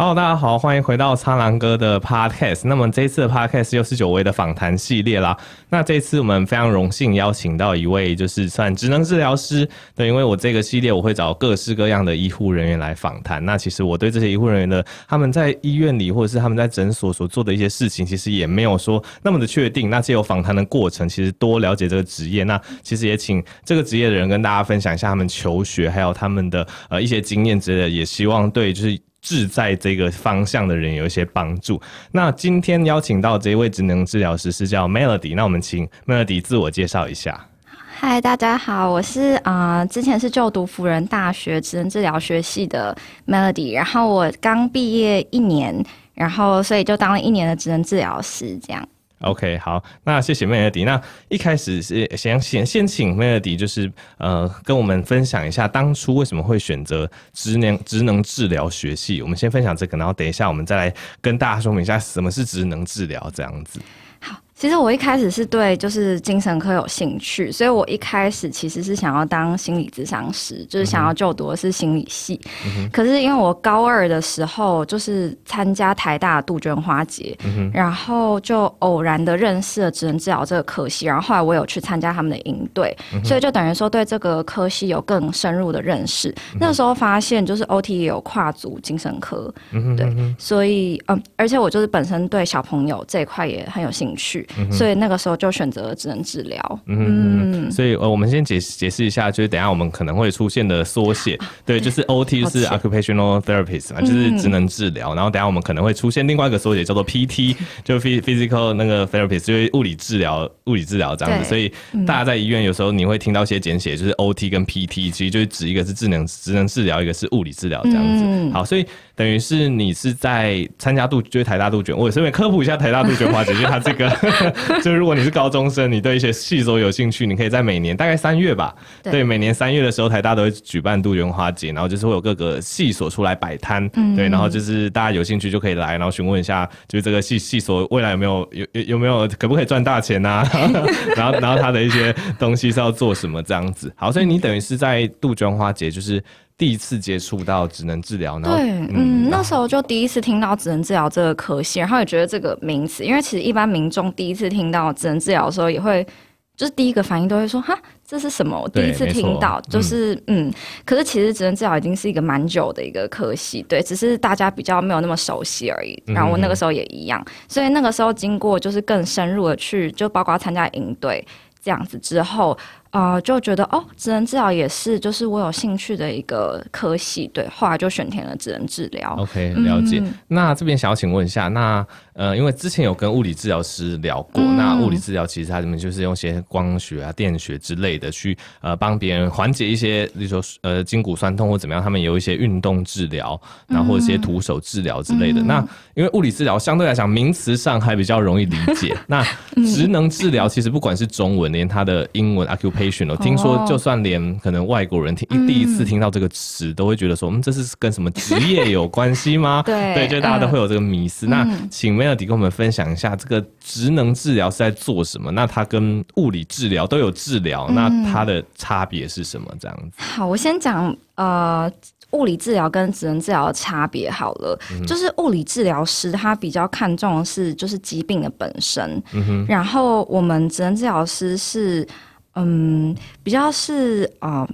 好大家好，欢迎回到苍狼哥的 Podcast。那么这一次的 Podcast 又是久违的访谈系列啦。那这一次我们非常荣幸邀请到一位就是算职能治疗师。对，因为我这个系列我会找各式各样的医护人员来访谈。那其实我对这些医护人员的他们在医院里或者是他们在诊所所做的一些事情，其实也没有说那么的确定。那借由访谈的过程，其实多了解这个职业。那其实也请这个职业的人跟大家分享一下他们求学还有他们的呃一些经验之类的，也希望对就是。志在这个方向的人有一些帮助。那今天邀请到这一位职能治疗师是叫 Melody，那我们请 Melody 自我介绍一下。嗨，大家好，我是啊、之前是就读辅仁大学职能治疗学系的 Melody，然后我刚毕业一年，然后所以就当了一年的职能治疗师，这样。OK，好，那谢谢 Melody。那一开始是先先先请 Melody，就是呃跟我们分享一下当初为什么会选择职能职能治疗学系。我们先分享这个，然后等一下我们再来跟大家说明一下什么是职能治疗这样子。好。其实我一开始是对就是精神科有兴趣，所以我一开始其实是想要当心理咨商师，就是想要就读的是心理系。嗯、可是因为我高二的时候就是参加台大杜鹃花节，嗯，然后就偶然的认识了职能治疗这个科系，然后后来我有去参加他们的营队，嗯，所以就等于说对这个科系有更深入的认识。嗯、那时候发现就是 OT 也有跨足精神科，嗯、对，所以嗯，而且我就是本身对小朋友这一块也很有兴趣。嗯、所以那个时候就选择了职能治疗。嗯，嗯，所以呃，我们先解解释一下，就是等一下我们可能会出现的缩写，对，就是 OT 就是 occupational therapist 嘛，就是职能治疗。然后等一下我们可能会出现另外一个缩写叫做 PT，就 physical 那个 therapist，就是物理治疗，物理治疗这样子。所以大家在医院有时候你会听到一些简写，就是 OT 跟 PT，其实就是指一个是智能职能治疗，一个是物理治疗这样子。好，所以等于是你是在参加杜，就是台大杜鹃，我顺便科普一下台大杜鹃花节，就是它这个。就如果你是高中生，你对一些系所有兴趣，你可以在每年大概三月吧，对，对，每年三月的时候，台大都会举办杜鹃花节，然后就是会有各个系所出来摆摊，嗯，对，然后就是大家有兴趣就可以来，然后询问一下，就是这个系系所未来有没有有有有没有可不可以赚大钱啊？然后然后他的一些东西是要做什么这样子。好，所以你等于是在杜鹃花节就是。第一次接触到职能治疗，然后对，嗯，嗯，那时候就第一次听到职能治疗这个科系，然后也觉得这个名词，因为其实一般民众第一次听到职能治疗的时候，也会就是第一个反应都会说，哈，这是什么？我第一次听到，就是嗯，嗯，可是其实职能治疗已经是一个蛮久的一个科系，对，只是大家比较没有那么熟悉而已。然后我那个时候也一样，嗯、所以那个时候经过就是更深入的去，就包括参加营队这样子之后。啊、呃，就觉得哦，职能治疗也是，就是我有兴趣的一个科系，对，后来就选填了职能治疗。OK，了解。嗯、那这边想要请问一下，那呃，因为之前有跟物理治疗师聊过，嗯、那物理治疗其实它里面就是用些光学啊、电学之类的去呃帮别人缓解一些，比如说呃筋骨酸痛或怎么样，他们有一些运动治疗，然后或者一些徒手治疗之类的。嗯、那因为物理治疗相对来讲名词上还比较容易理解，那职能治疗其实不管是中文，连它的英文听说，就算连可能外国人听、嗯、第一次听到这个词，都会觉得说，嗯，这是跟什么职业有关系吗？对，对，就大家都会有这个迷思。嗯、那请 Melody 跟我们分享一下，这个职能治疗是在做什么？那它跟物理治疗都有治疗、嗯，那它的差别是什么？这样子。好，我先讲呃，物理治疗跟职能治疗的差别好了、嗯。就是物理治疗师他比较看重的是就是疾病的本身，然后我们职能治疗师是。嗯，比较是啊、呃，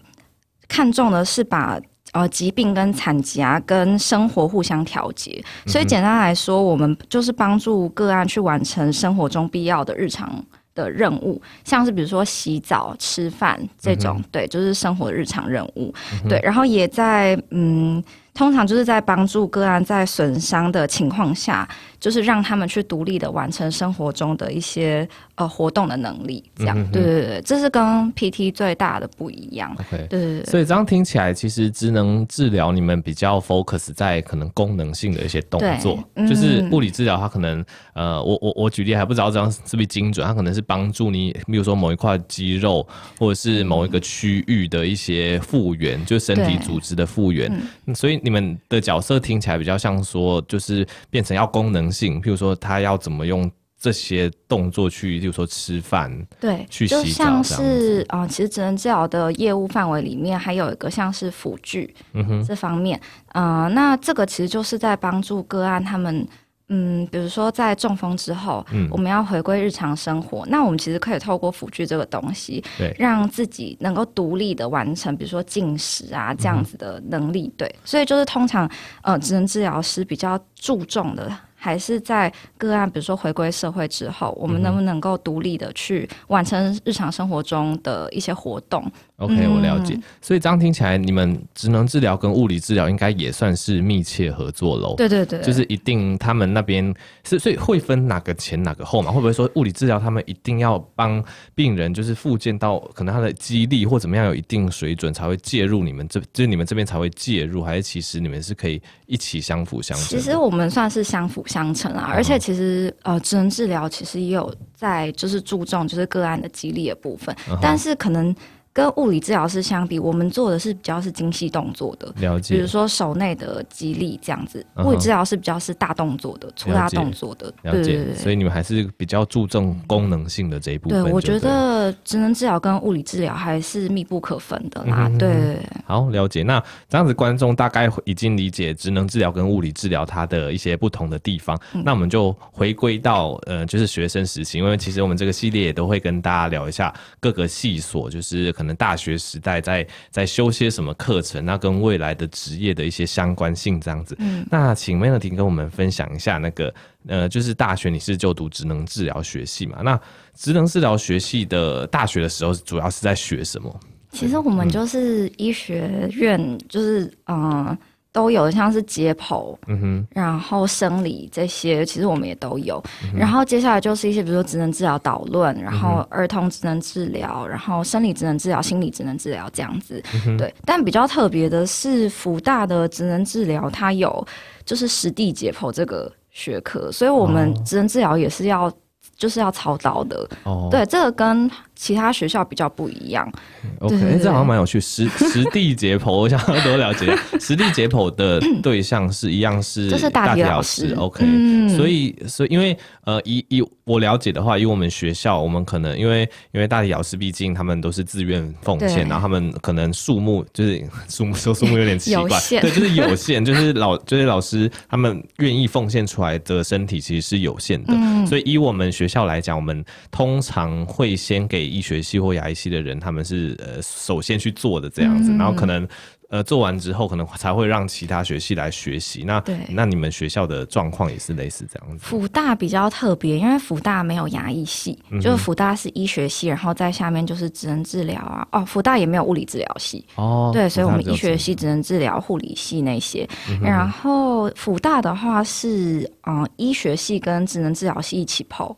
看重的是把呃疾病跟残疾啊跟生活互相调节，所以简单来说，我们就是帮助个案去完成生活中必要的日常的任务，像是比如说洗澡、吃饭这种、嗯，对，就是生活日常任务，嗯、对，然后也在嗯，通常就是在帮助个案在损伤的情况下。就是让他们去独立的完成生活中的一些呃活动的能力，这样、嗯、对对对，这是跟 PT 最大的不一样。Okay, 对对对，所以这样听起来，其实职能治疗你们比较 focus 在可能功能性的一些动作，就是物理治疗它可能呃，我我我举例还不知道这样是不是精准，它可能是帮助你，比如说某一块肌肉或者是某一个区域的一些复原，就身体组织的复原、嗯。所以你们的角色听起来比较像说，就是变成要功能。性，譬如说他要怎么用这些动作去，例如说吃饭，对，去洗澡，就像是啊、呃，其实职能治疗的业务范围里面还有一个像是辅具，嗯哼，这方面，呃，那这个其实就是在帮助个案他们。嗯，比如说在中风之后，嗯，我们要回归日常生活，那我们其实可以透过辅具这个东西，对，让自己能够独立的完成，比如说进食啊这样子的能力，嗯、对，所以就是通常呃，职能治疗师比较注重的。还是在个案，比如说回归社会之后，我们能不能够独立的去完成日常生活中的一些活动？OK，我了解。所以这样听起来，你们职能治疗跟物理治疗应该也算是密切合作喽？对对对，就是一定他们那边是，所以会分哪个前哪个后嘛？会不会说物理治疗他们一定要帮病人就是复健到可能他的肌力或怎么样有一定水准才会介入你们这，就是你们这边才会介入，还是其实你们是可以一起相辅相成？其实我们算是相辅相成。啊，而且其实呃，职能治疗其实也有在就是注重就是个案的肌力的部分，嗯、但是可能。跟物理治疗师相比，我们做的是比较是精细动作的，了解。比如说手内的肌力这样子，物理治疗是比较是大动作的，粗大动作的，了解。所以你们还是比较注重功能性的这一部分。对，我觉得职能治疗跟物理治疗还是密不可分的啦。对，好，了解。那这样子，观众大概已经理解职能治疗跟物理治疗它的一些不同的地方。那我们就回归到呃，就是学生时期，因为其实我们这个系列也都会跟大家聊一下各个系所，就是可能。可能大学时代在在修些什么课程，那跟未来的职业的一些相关性这样子。嗯，那请 Melody 跟我们分享一下那个呃，就是大学你是就读职能治疗学系嘛？那职能治疗学系的大学的时候，主要是在学什么？其实我们就是医学院，就是嗯。呃都有像是解剖，嗯哼，然后生理这些，其实我们也都有。嗯、然后接下来就是一些，比如说职能治疗导论，然后儿童职能治疗，然后生理职能治疗、心理职能治疗这样子。嗯、对，但比较特别的是，福大的职能治疗它有就是实地解剖这个学科，所以我们职能治疗也是要就是要操刀的。哦，对，这个跟。其他学校比较不一样。OK，欸、这好像蛮有趣。实 实地解剖，我想要多了解。实地解剖的对象是一样是 大体老师。老师 OK，、嗯、所以所以因为呃以以我了解的话，以我们学校，我们可能因为因为大体老师毕竟他们都是自愿奉献，然后他们可能数目就是数目说数目有点奇怪，对，就是有限，就是老就是老师他们愿意奉献出来的身体其实是有限的。嗯、所以以我们学校来讲，我们通常会先给。医学系或牙医系的人，他们是呃首先去做的这样子，嗯、然后可能呃做完之后，可能才会让其他学系来学习。那对那你们学校的状况也是类似这样子？辅大比较特别，因为辅大没有牙医系，嗯、就是辅大是医学系，然后在下面就是职能治疗啊。哦，辅大也没有物理治疗系哦。对，所以我们医学系职能治疗、护理系那些。嗯、然后辅大的话是嗯、呃、医学系跟职能治疗系一起跑。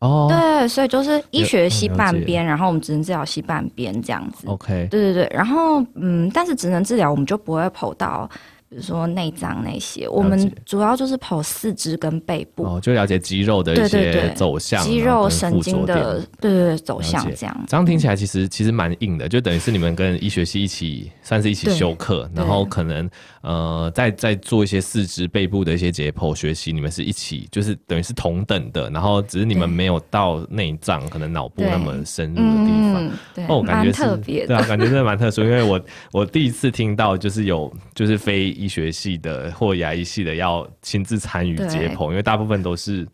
哦，对，所以就是医学系半边，然后我们职能治疗系半边这样子。OK，对对对，然后嗯，但是职能治疗我们就不会跑到。比如说内脏那些，我们主要就是跑四肢跟背部，哦，就了解肌肉的一些走向，肌肉神经的，对对对，走向这样。这样听起来其实其实蛮硬的，就等于是你们跟医学系一起算是一起修课，然后可能呃再再做一些四肢背部的一些解剖学习，你们是一起，就是等于是同等的，然后只是你们没有到内脏可能脑部那么深入的地方，对，哦，感觉特别，对啊，感觉真的蛮特殊，因为我我第一次听到就是有就是非。医学系的或牙医系的要亲自参与解剖，因为大部分都是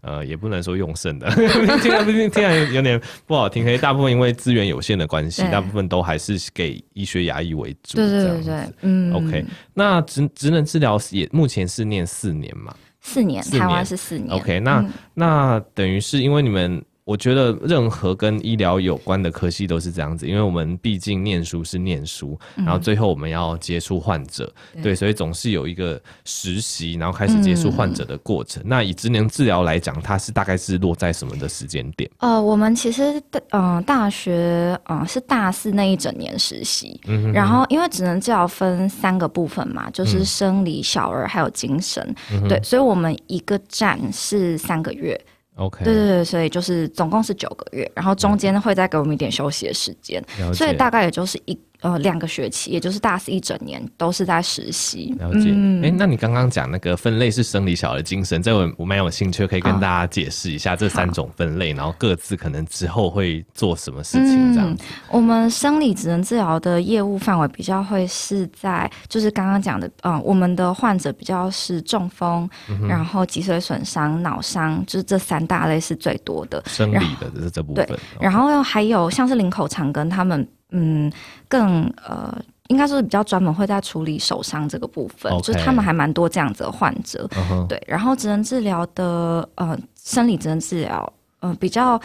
呃，也不能说用剩的，听来听起来有点不好听。可是大部分因为资源有限的关系，大部分都还是给医学牙医为主。对对对对，嗯，OK。那职职能治疗也目前是念四年嘛？四年，台湾是四年。OK，那、嗯、那等于是因为你们。我觉得任何跟医疗有关的科系都是这样子，因为我们毕竟念书是念书，然后最后我们要接触患者，嗯、对，所以总是有一个实习，然后开始接触患者的过程。嗯、那以职能治疗来讲，它是大概是落在什么的时间点？呃，我们其实嗯、呃，大学嗯、呃、是大四那一整年实习，嗯、哼哼然后因为职能治疗分三个部分嘛，就是生理、小儿还有精神，嗯、对，所以我们一个站是三个月。OK，对对对，所以就是总共是九个月，然后中间会再给我们一点休息的时间，所以大概也就是一呃两个学期，也就是大四一整年都是在实习。了解。哎、嗯欸，那你刚刚讲那个分类是生理小儿精神，这我我蛮有兴趣，可以跟大家解释一下这三种分类，然后各自可能之后会做什么事情这样子。嗯、我们生理职能治疗的业务范围比较会是在，就是刚刚讲的，嗯、呃，我们的患者比较是中风，嗯、然后脊髓损伤、脑伤，就是这三大类是最多的。生理的这是这部分。对，然后还有像是林口长庚他们，嗯，更呃，应该说是比较专门会在处理手伤这个部分.就是他们还蛮多这样子的患者。Uh -huh. 对，然后职能治疗的呃，生理职能治疗，呃，比较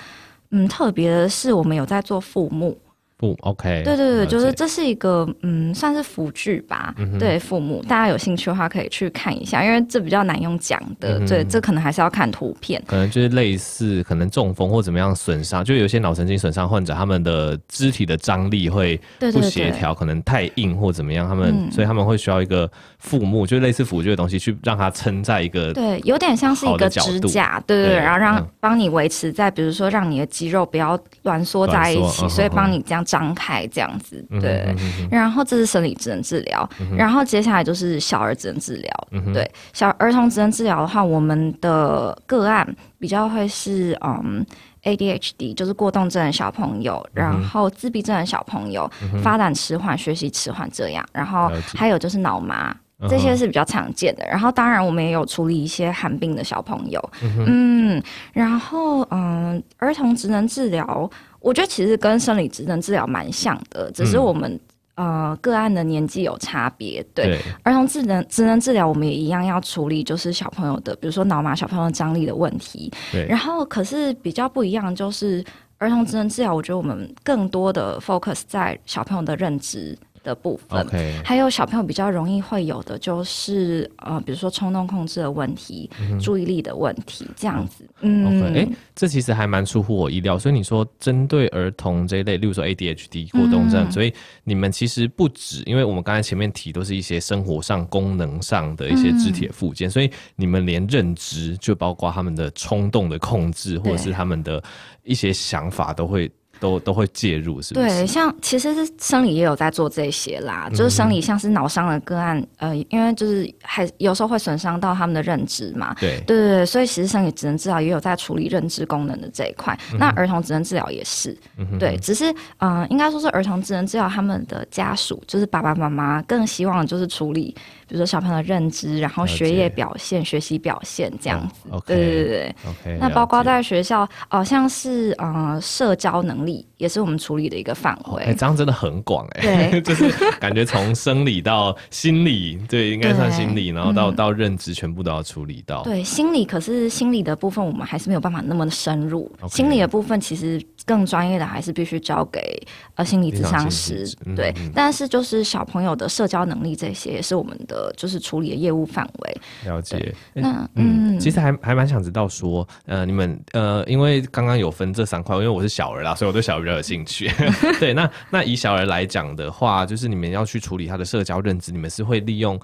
嗯特别的是，我们有在做副目。不，OK，对对对，就是这是一个嗯，算是辅具吧。嗯、对，父母，大家有兴趣的话可以去看一下，因为这比较难用讲的。嗯、对，这可能还是要看图片。可能就是类似，可能中风或怎么样损伤，就有些脑神经损伤患者，他们的肢体的张力会不协调，对对对，可能太硬或怎么样，他们、嗯、所以他们会需要一个副目，就类似辅具的东西去让它撑在一个对，有点像是一个支架，对对对，然后让帮、嗯、你维持在，比如说让你的肌肉不要挛缩在一起，所以帮你这样。张开这样子，对、嗯哼哼，然后这是生理职能治疗、嗯，然后接下来就是小儿职能治疗、嗯，对，小儿童职能治疗的话，我们的个案比较会是嗯 ADHD，就是过动症的小朋友，嗯、然后自闭症的小朋友，嗯、发展迟缓、学习迟缓这样，然后还有就是脑麻。这些是比较常见的，然后当然我们也有处理一些寒病的小朋友，嗯，嗯然后嗯，儿童职能治疗，我觉得其实跟生理职能治疗蛮像的，只是我们、嗯、呃个案的年纪有差别。对，对儿童智能职能治疗，我们也一样要处理，就是小朋友的，比如说脑麻小朋友张力的问题。对，然后可是比较不一样，就是儿童职能治疗，我觉得我们更多的 focus 在小朋友的认知。的部分，okay. 还有小朋友比较容易会有的就是呃，比如说冲动控制的问题、嗯、注意力的问题，这样子。嗯，哎、okay. 欸，这其实还蛮出乎我意料。所以你说针对儿童这一类，例如说 ADHD 过动症、嗯，所以你们其实不止，因为我们刚才前面提都是一些生活上、功能上的一些肢体的附件、嗯，所以你们连认知，就包括他们的冲动的控制，或者是他们的一些想法，都会。都都会介入，是不是？对，像其实是生理也有在做这些啦，嗯、就是生理像是脑伤的个案，呃，因为就是还有时候会损伤到他们的认知嘛。对对对，所以其实生理职能治疗也有在处理认知功能的这一块。嗯、那儿童职能治疗也是，嗯、对，只是嗯、呃，应该说是儿童职能治疗他们的家属，就是爸爸妈妈更希望就是处理。比如说小朋友的认知，然后学业表现、学习表现这样子，哦 okay, 对对对 okay, 那包括在学校，好、呃、像是呃社交能力也是我们处理的一个范围。哎、哦，这样真的很广哎，对，就是感觉从生理到心理，对，应该算心理，然后到、嗯、到认知，全部都要处理到。对，心理可是心理的部分，我们还是没有办法那么的深入。Okay, 心理的部分其实更专业的还是必须交给呃心理咨商师。对、嗯，但是就是小朋友的社交能力这些也是我们的。呃，就是处理的业务范围。了解。那嗯，嗯，其实还还蛮想知道说，呃，你们呃，因为刚刚有分这三块，因为我是小儿啦，所以我对小儿比较有兴趣。对，那那以小儿来讲的话，就是你们要去处理他的社交认知，你们是会利用。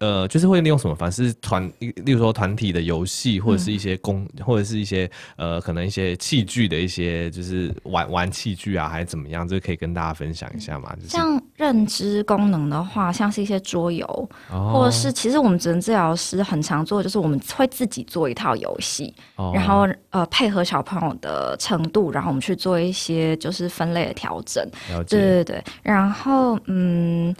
呃，就是会利用什么方式？团，例如说团体的游戏，或者是一些工、嗯，或者是一些呃，可能一些器具的一些，就是玩玩器具啊，还是怎么样？这可以跟大家分享一下嘛？就是、像认知功能的话，像是一些桌游、哦，或者是其实我们职能治疗师很常做，就是我们会自己做一套游戏、哦，然后呃配合小朋友的程度，然后我们去做一些就是分类的调整。对对对，然后嗯。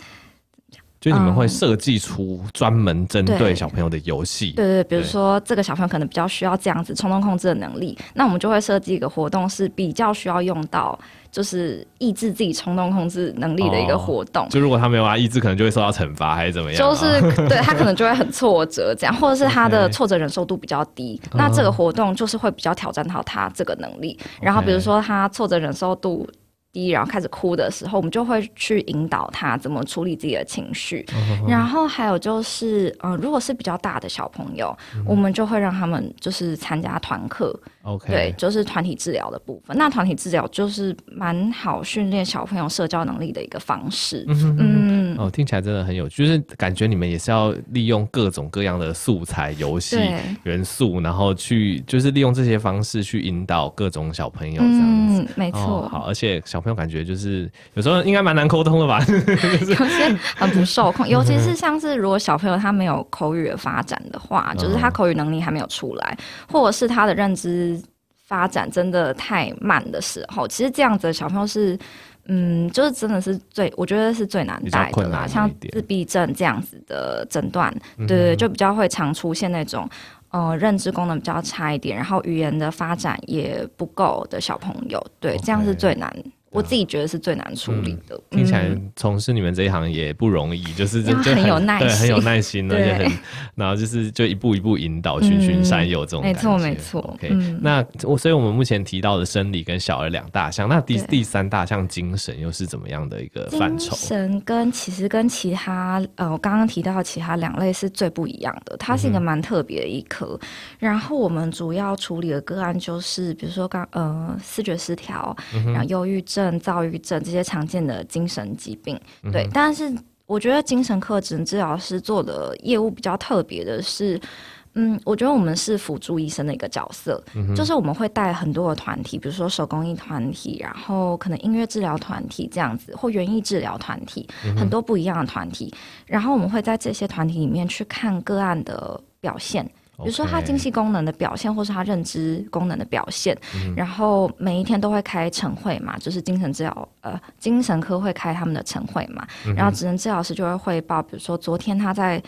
所以你们会设计出专门针对小朋友的游戏，对对，比如说这个小朋友可能比较需要这样子冲动控制的能力，那我们就会设计一个活动是比较需要用到，就是抑制自己冲动控制能力的一个活动。就如果他没有啊，抑制可能就会受到惩罚还是怎么样？就是对他可能就会很挫折这样，或者是他的 挫折忍受度比较低，那这个活动就是会比较挑战到他这个能力。然后比如说他挫折忍受度。低，然后开始哭的时候，我们就会去引导他怎么处理自己的情绪。Uh. 然后还有就是，呃，如果是比较大的小朋友，uh. 我们就会让他们就是参加团课。OK，对，就是团体治疗的部分。那团体治疗就是蛮好训练小朋友社交能力的一个方式。Uh. 嗯，嗯，哦，听起来真的很有趣，就是感觉你们也是要利用各种各样的素材、游戏元素，然后去就是利用这些方式去引导各种小朋友这样子。嗯，没错。哦，好，而且小朋友感觉就是有时候应该蛮难沟通的吧？有些很不受控，尤其是像是如果小朋友他没有口语的发展的话，就是他口语能力还没有出来，或者是他的认知。发展真的太慢的时候，其实这样子的小朋友是，嗯，就是真的是最，我觉得是最难带的啦。像自闭症这样子的诊断，对对，对，就比较会常出现那种，呃，认知功能比较差一点，然后语言的发展也不够的小朋友，对这样是最难。我自己觉得是最难处理的。嗯、听起来从事你们这一行也不容易，嗯、就是就很，很有耐心，对，很有耐心，而且很，然后就是就一步一步引导，循循善诱这种感觉。没错，没错。OK，、嗯、那我所以我们目前提到的生理跟小儿两大项，那第第三大项精神又是怎么样的一个范畴？精神跟其实跟其他呃，我刚刚提到的其他两类是最不一样的，它是一个蛮特别的一科。嗯、然后我们主要处理的个案就是，比如说刚呃视觉失调，嗯、然后忧郁症。躁郁症这些常见的精神疾病，对，嗯、但是我觉得精神科职能治疗师做的业务比较特别的是，嗯，我觉得我们是辅助医生的一个角色，嗯、就是我们会带很多的团体，比如说手工艺团体，然后可能音乐治疗团体这样子，或园艺治疗团体，嗯、很多不一样的团体，然后我们会在这些团体里面去看个案的表现。比如说他精细功能的表现，或是他认知功能的表现，嗯、然后每一天都会开晨会嘛，就是精神治疗呃精神科会开他们的晨会嘛，嗯、然后职能治疗师就会汇报，比如说昨天他在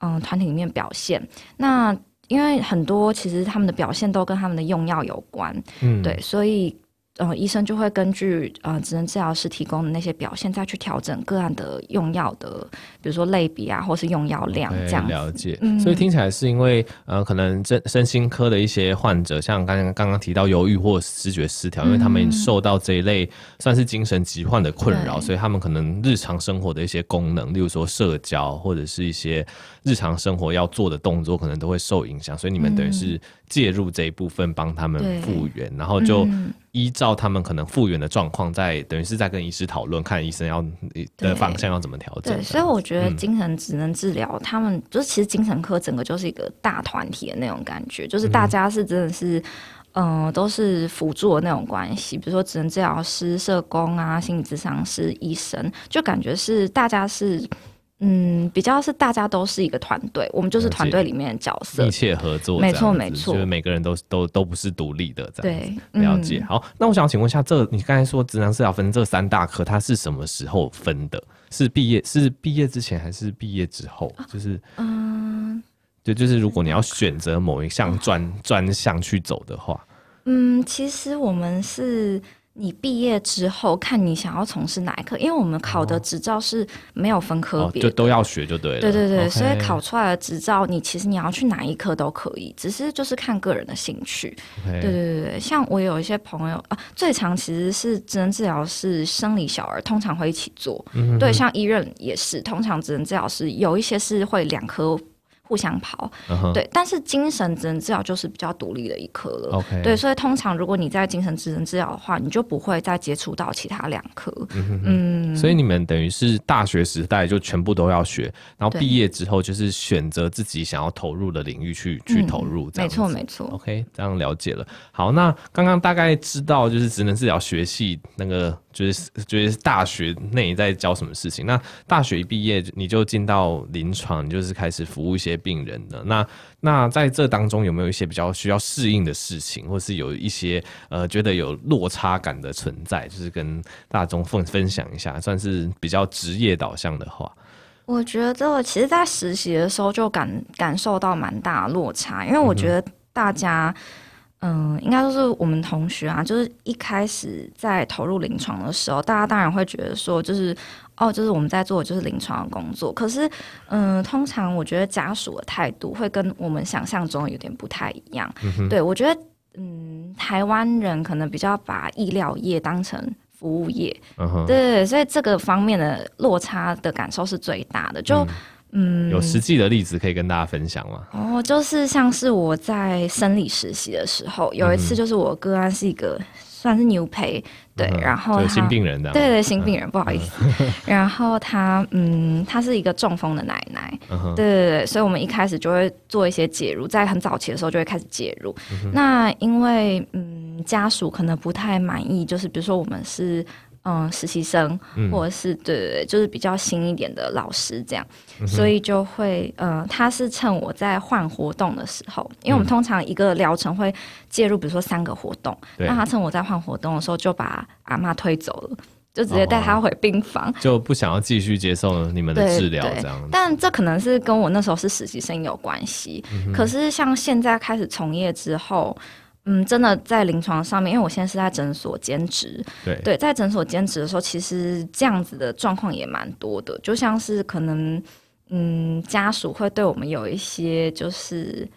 嗯团体里面表现，那因为很多其实他们的表现都跟他们的用药有关，嗯，对，所以。呃，医生就会根据呃，职能治疗师提供的那些表现，再去调整个案的用药的，比如说类比啊，或是用药量这样。了解。嗯、所以听起来是因为呃，可能身身心科的一些患者，像刚刚刚刚提到忧郁或视觉失调，因为他们受到这一类算是精神疾患的困扰，所以他们可能日常生活的一些功能，例如说社交或者是一些日常生活要做的动作，可能都会受影响。所以你们等于是介入这一部分，帮他们复原，对然后就。依照他们可能复原的状况，在等于是在跟医师讨论，看医生要的方向要怎么调整。对，所以我觉得精神职能治疗，嗯、他们就是其实精神科整个就是一个大团体的那种感觉，就是大家是真的是，嗯、呃，都是辅助的那种关系。比如说职能治疗师、社工啊、心理咨商师、医生，就感觉是大家是。嗯，比较是大家都是一个团队，我们就是团队里面的角色，密切合作，没错没错，就是每个人都都都不是独立的这样子。对，了解。嗯、好，那我想请问一下，这你刚才说职能治疗分这三大科，它是什么时候分的？是毕业是毕业之前还是毕业之后？就是嗯，对，就是如果你要选择某一项专专项去走的话，嗯，其实我们是。你毕业之后，看你想要从事哪一科，因为我们考的执照是没有分科别，就都要学就对了。对对对所以考出来的执照，你其实你要去哪一科都可以，只是就是看个人的兴趣。对对对，像我有一些朋友啊，最常其实是职能治疗是生理小儿通常会一起做，对，像医院也是，通常职能治疗师有一些是会两科。互相跑，uh. 对，但是精神职能治疗就是比较独立的一科了.对，所以通常如果你在精神职能治疗的话，你就不会再接触到其他两科，嗯，哼哼嗯，所以你们等于是大学时代就全部都要学，然后毕业之后就是选择自己想要投入的领域去去投入，没错没错，OK，这样了解了。好，那刚刚大概知道就是职能治疗学系那个。就是就是大学内在教什么事情？那大学一毕业你就进到临床，你就是开始服务一些病人的。那那在这当中有没有一些比较需要适应的事情，或是有一些呃觉得有落差感的存在？就是跟大众分分享一下，算是比较职业导向的话。我觉得其实，在实习的时候就感感受到蛮大的落差，因为我觉得大家。嗯，应该说是我们同学啊，就是一开始在投入临床的时候，大家当然会觉得说，就是哦，就是我们在做的就是临床的工作。可是，嗯，通常我觉得家属的态度会跟我们想象中有点不太一样。嗯、对，我觉得，嗯，台湾人可能比较把医疗业当成服务业，对，所以这个方面的落差的感受是最大的。就。嗯。嗯，有实际的例子可以跟大家分享吗？哦，就是像是我在生理实习的时候，有一次就是我个案是一个算是 new pay，对，嗯、然后他新病人的，对对新病人，不好意思，然后他嗯，他是一个中风的奶奶，嗯、对对对，所以我们一开始就会做一些介入，在很早期的时候就会开始介入。嗯、那因为嗯，家属可能不太满意，就是比如说我们是。嗯，实习生或者是、嗯、对对对，就是比较新一点的老师这样，嗯、所以就会呃，他是趁我在换活动的时候，因为我们通常一个疗程会介入，比如说三个活动，那、嗯、他趁我在换活动的时候，就把阿妈推走了，就直接带他回病房，哦、就不想要继续接受你们的治疗这样。但这可能是跟我那时候是实习生有关系，嗯、可是像现在开始从业之后。嗯，真的在临床上面，因为我现在是在诊所兼职，对。对，在诊所兼职的时候，其实这样子的状况也蛮多的，就像是可能，嗯，家属会对我们有一些，就是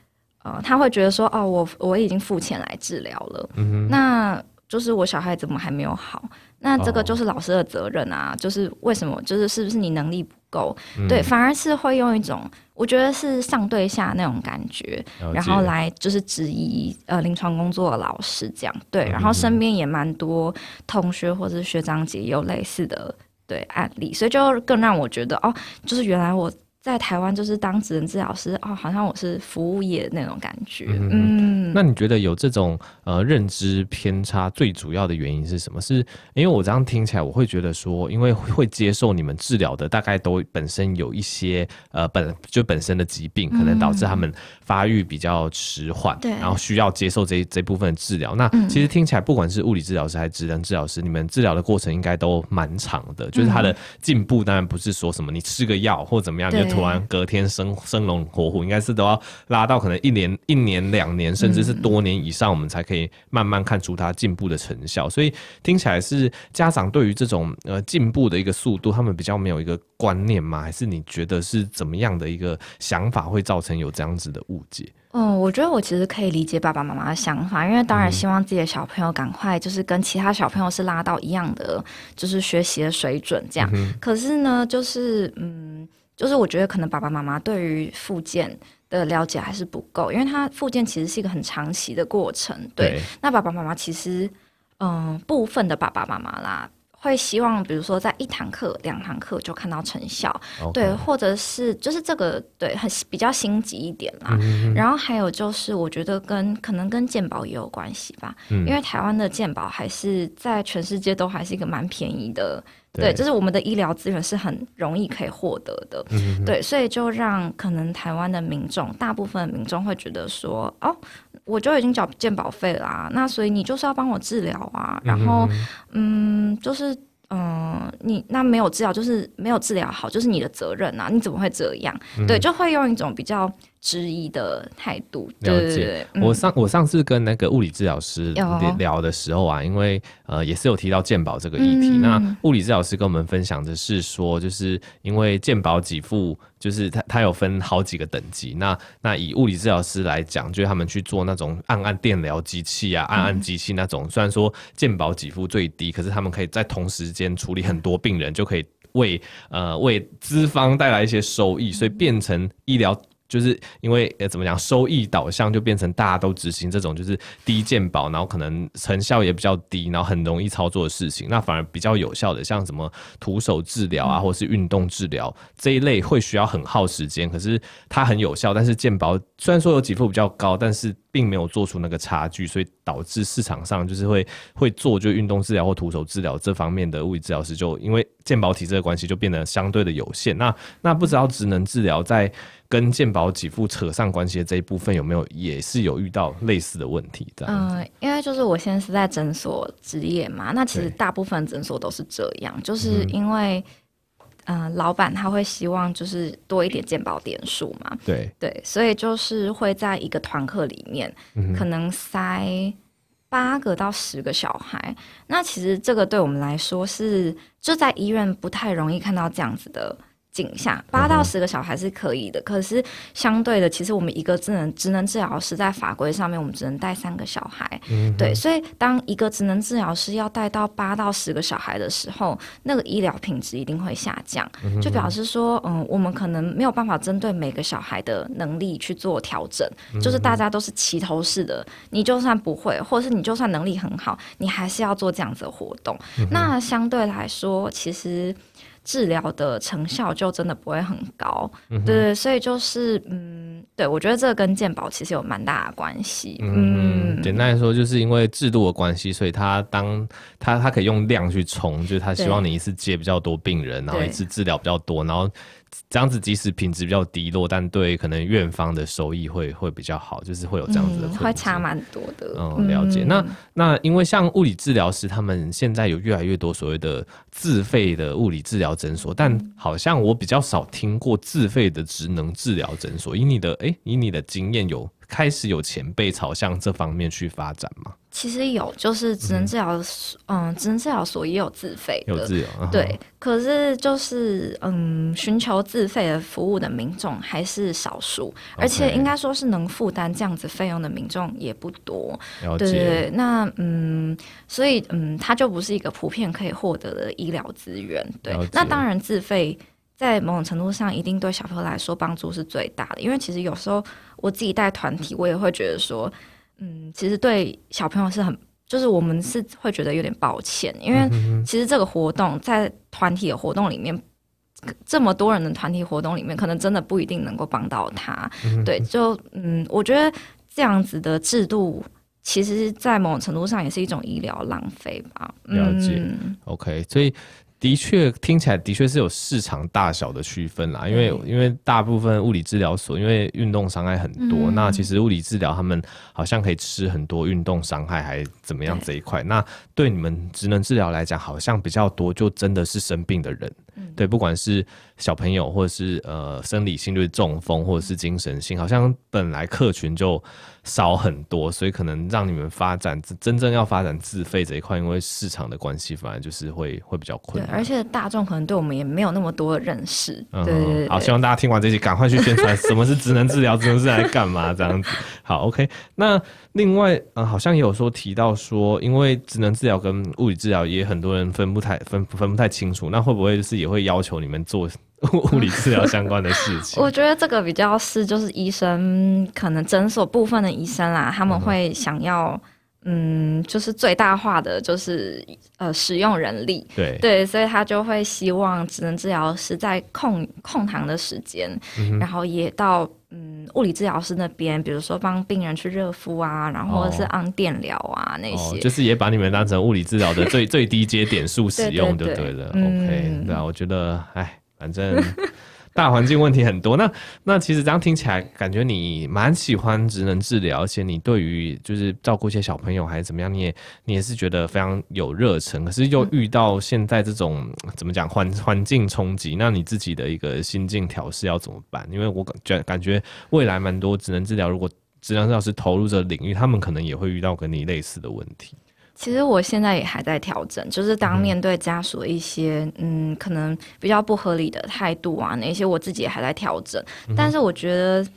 呃，他会觉得说，哦，我我已经付钱来治疗了，嗯，那就是我小孩怎么还没有好？那这个就是老师的责任啊，哦、就是为什么？就是是不是你能力不够？嗯、对，反而是会用一种。我觉得是上对下那种感觉，然后来就是质疑呃临床工作的老师这样对，然后身边也蛮多同学或者是学长姐有类似的对案例，所以就更让我觉得哦，就是原来我。在台湾就是当职能治疗师哦，好像我是服务业那种感觉。嗯，嗯，那你觉得有这种呃认知偏差最主要的原因是什么？是因为我这样听起来，我会觉得说，因为会接受你们治疗的大概都本身有一些呃本就本身的疾病，可能导致他们发育比较迟缓，对、嗯，然后需要接受这这部分的治疗。那其实听起来，不管是物理治疗师还是职能治疗师，你们治疗的过程应该都蛮长的，就是他的进步当然不是说什么你吃个药或怎么样就。突然隔天生生龙活虎，应该是都要拉到可能一年、一年、两年，甚至是多年以上，我们才可以慢慢看出他进步的成效。所以听起来是家长对于这种呃进步的一个速度，他们比较没有一个观念吗？还是你觉得是怎么样的一个想法会造成有这样子的误解？嗯，我觉得我其实可以理解爸爸妈妈的想法，因为当然希望自己的小朋友赶快就是跟其他小朋友是拉到一样的就是学习的水准这样。嗯、可是呢，就是嗯。就是我觉得可能爸爸妈妈对于复健的了解还是不够，因为他复健其实是一个很长期的过程。对，对那爸爸妈妈其实，嗯、呃，部分的爸爸妈妈啦，会希望比如说在一堂课、两堂课就看到成效.对，或者是就是这个对很比较心急一点啦。嗯、然后还有就是我觉得跟可能跟健保也有关系吧，嗯、因为台湾的健保还是在全世界都还是一个蛮便宜的。对，就是我们的医疗资源是很容易可以获得的，嗯、对，所以就让可能台湾的民众，大部分的民众会觉得说，哦，我就已经缴健保费啦、啊，那所以你就是要帮我治疗啊，然后，嗯，嗯，就是。嗯，你那没有治疗，就是没有治疗好，就是你的责任啊！你怎么会这样？嗯、对，就会用一种比较质疑的态度。了解。我上我上次跟那个物理治疗师聊的时候啊，因为呃也是有提到健保这个议题。嗯、那物理治疗师跟我们分享的是说，就是因为健保给付。就是他，他有分好几个等级。那那以物理治疗师来讲，就是他们去做那种按按电疗机器啊，按按机器那种，嗯、虽然说健保给付最低，可是他们可以在同时间处理很多病人，就可以为呃为资方带来一些收益，所以变成医疗。就是因为呃怎么讲，收益导向就变成大家都执行这种就是低健保，然后可能成效也比较低，然后很容易操作的事情，那反而比较有效的，像什么徒手治疗啊，或是运动治疗这一类，会需要很耗时间，可是它很有效。但是健保虽然说有给付比较高，但是并没有做出那个差距，所以导致市场上就是会会做就运动治疗或徒手治疗这方面的物理治疗师，就因为健保体制的关系，就变得相对的有限。那那不知道职能治疗在。跟健保给付扯上关系的这一部分有没有也是有遇到类似的问题？嗯、呃，因为就是我现在是在诊所职业嘛，那其实大部分诊所都是这样，就是因为嗯、呃，老板他会希望就是多一点健保点数嘛，对。对，所以就是会在一个团课里面可能塞八个到十个小孩，那其实这个对我们来说是就在医院不太容易看到这样子的。井下，八到十个小孩是可以的。可是相对的，其实我们一个智能职能治疗师在法规上面，我们只能带三个小孩。对，所以当一个职能治疗师要带到八到十个小孩的时候，那个医疗品质一定会下降，就表示说，嗯，我们可能没有办法针对每个小孩的能力去做调整，就是大家都是齐头式的，你就算不会，或者是你就算能力很好，你还是要做这样子的活动。那相对来说，其实。治疗的成效就真的不会很高，嗯、对，所以就是嗯，对我觉得这个跟健保其实有蛮大的关系。嗯，嗯简单来说，就是因为制度的关系，所以他当他他可以用量去冲，就是他希望你一次接比较多病人，然后一次治疗比较多，然后。这样子即使品质比较低落，但对可能院方的收益会会比较好，就是会有这样子的、嗯，会差蛮多的。嗯，了解。嗯、那那因为像物理治疗师，他们现在有越来越多所谓的自费的物理治疗诊所，但好像我比较少听过自费的职能治疗诊所。以你的哎、欸，以你的经验有。开始有前辈朝向这方面去发展吗？其实有，就是职能治疗，嗯，职能治疗所也有自费的，有自由，对。嗯、可是就是，嗯，寻求自费的服务的民众还是少数，而且应该说是能负担这样子费用的民众也不多。了解。对，那嗯，所以嗯，它就不是一个普遍可以获得的医疗资源。对。那当然自费。在某种程度上，一定对小朋友来说帮助是最大的。因为其实有时候我自己带团体，我也会觉得说，嗯，其实对小朋友是很，就是我们是会觉得有点抱歉，因为其实这个活动在团体的活动里面，这么多人的团体活动里面，可能真的不一定能够帮到他。对，就嗯，我觉得这样子的制度，其实，在某种程度上也是一种医疗浪费吧。了解。嗯，OK，所以。的确听起来的确是有市场大小的区分啦，因为因为大部分物理治疗所因为运动伤害很多，那其实物理治疗他们好像可以吃很多运动伤害还怎么样这一块，那对你们职能治疗来讲好像比较多，就真的是生病的人，对，不管是小朋友或者是呃生理性就是中风或者是精神性，好像本来客群就。少很多，所以可能让你们发展真正要发展自费这一块，因为市场的关系，反而就是会会比较困难。对，而且大众可能对我们也没有那么多的认识。嗯，对，对，对，好，希望大家听完这集，赶快去宣传什么是职能治疗，职能治疗来干嘛这样子。好，OK。那另外，呃，好像也有说提到说，因为职能治疗跟物理治疗也很多人分不太分分不太清楚，那会不会就是也会要求你们做？物理治疗相关的事情，我觉得这个比较是就是医生可能诊所部分的医生啦，他们会想要嗯，就是最大化的就是呃使用人力，对对，所以他就会希望职能治疗师在空空堂的时间，嗯、然后也到嗯物理治疗师那边，比如说帮病人去热敷啊，然后或者是按电疗啊、哦、那些，就是也把你们当成物理治疗的最 最低阶点数使用就对了。对对对 OK，对啊，我觉得哎。反正 大环境问题很多，那那其实这样听起来，感觉你蛮喜欢职能治疗，而且你对于就是照顾一些小朋友还是怎么样，你也你也是觉得非常有热忱。可是又遇到现在这种怎么讲环环境冲击，那你自己的一个心境调试要怎么办？因为我感觉感觉未来蛮多职能治疗，如果职能治疗师投入这领域，他们可能也会遇到跟你类似的问题。其实我现在也还在调整，就是当面对家属一些嗯，嗯，可能比较不合理的态度啊，那些我自己也还在调整。但是我觉得，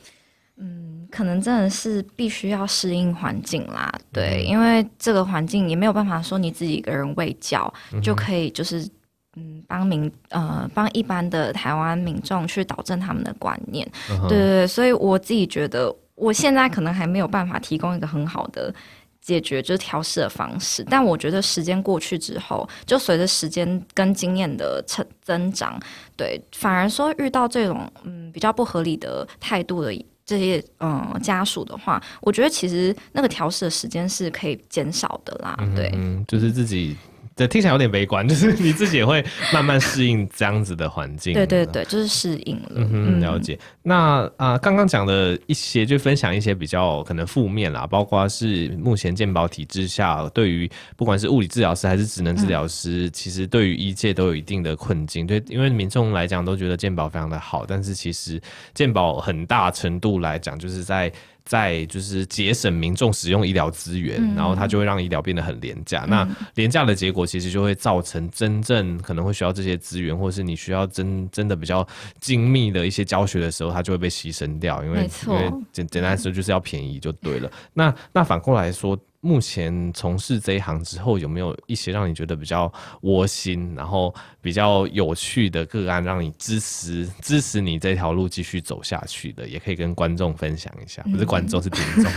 嗯，可能真的是必须要适应环境啦，对，因为这个环境也没有办法说你自己一个人喂教就可以，就是嗯，帮民呃帮一般的台湾民众去导正他们的观念，对对对，所以我自己觉得，我现在可能还没有办法提供一个很好的。解决就是调试的方式，但我觉得时间过去之后，就随着时间跟经验的成增长，对，反而说遇到这种嗯比较不合理的态度的这些嗯家属的话，我觉得其实那个调试的时间是可以减少的啦，对，就是自己。对，听起来有点悲观，就是你自己也会慢慢适应这样子的环境。对对对，就是适应了。嗯哼，了解。那啊，刚刚讲的一些，就分享一些比较可能负面啦，包括是目前健保体制下，对于不管是物理治疗师还是职能治疗师，嗯、其实对于医界都有一定的困境。对，因为民众来讲都觉得健保非常的好，但是其实健保很大程度来讲，就是在在就是节省民众使用医疗资源，嗯、然后它就会让医疗变得很廉价。嗯、那廉价的结果，其实就会造成真正可能会需要这些资源，或是你需要真真的比较精密的一些教学的时候，它就会被牺牲掉。因为因为简简单来说，就是要便宜就对了。嗯、那那反过来说。目前从事这一行之后，有没有一些让你觉得比较窝心，然后比较有趣的个案，让你支持支持你这条路继续走下去的？也可以跟观众分享一下，不是观众，是听众。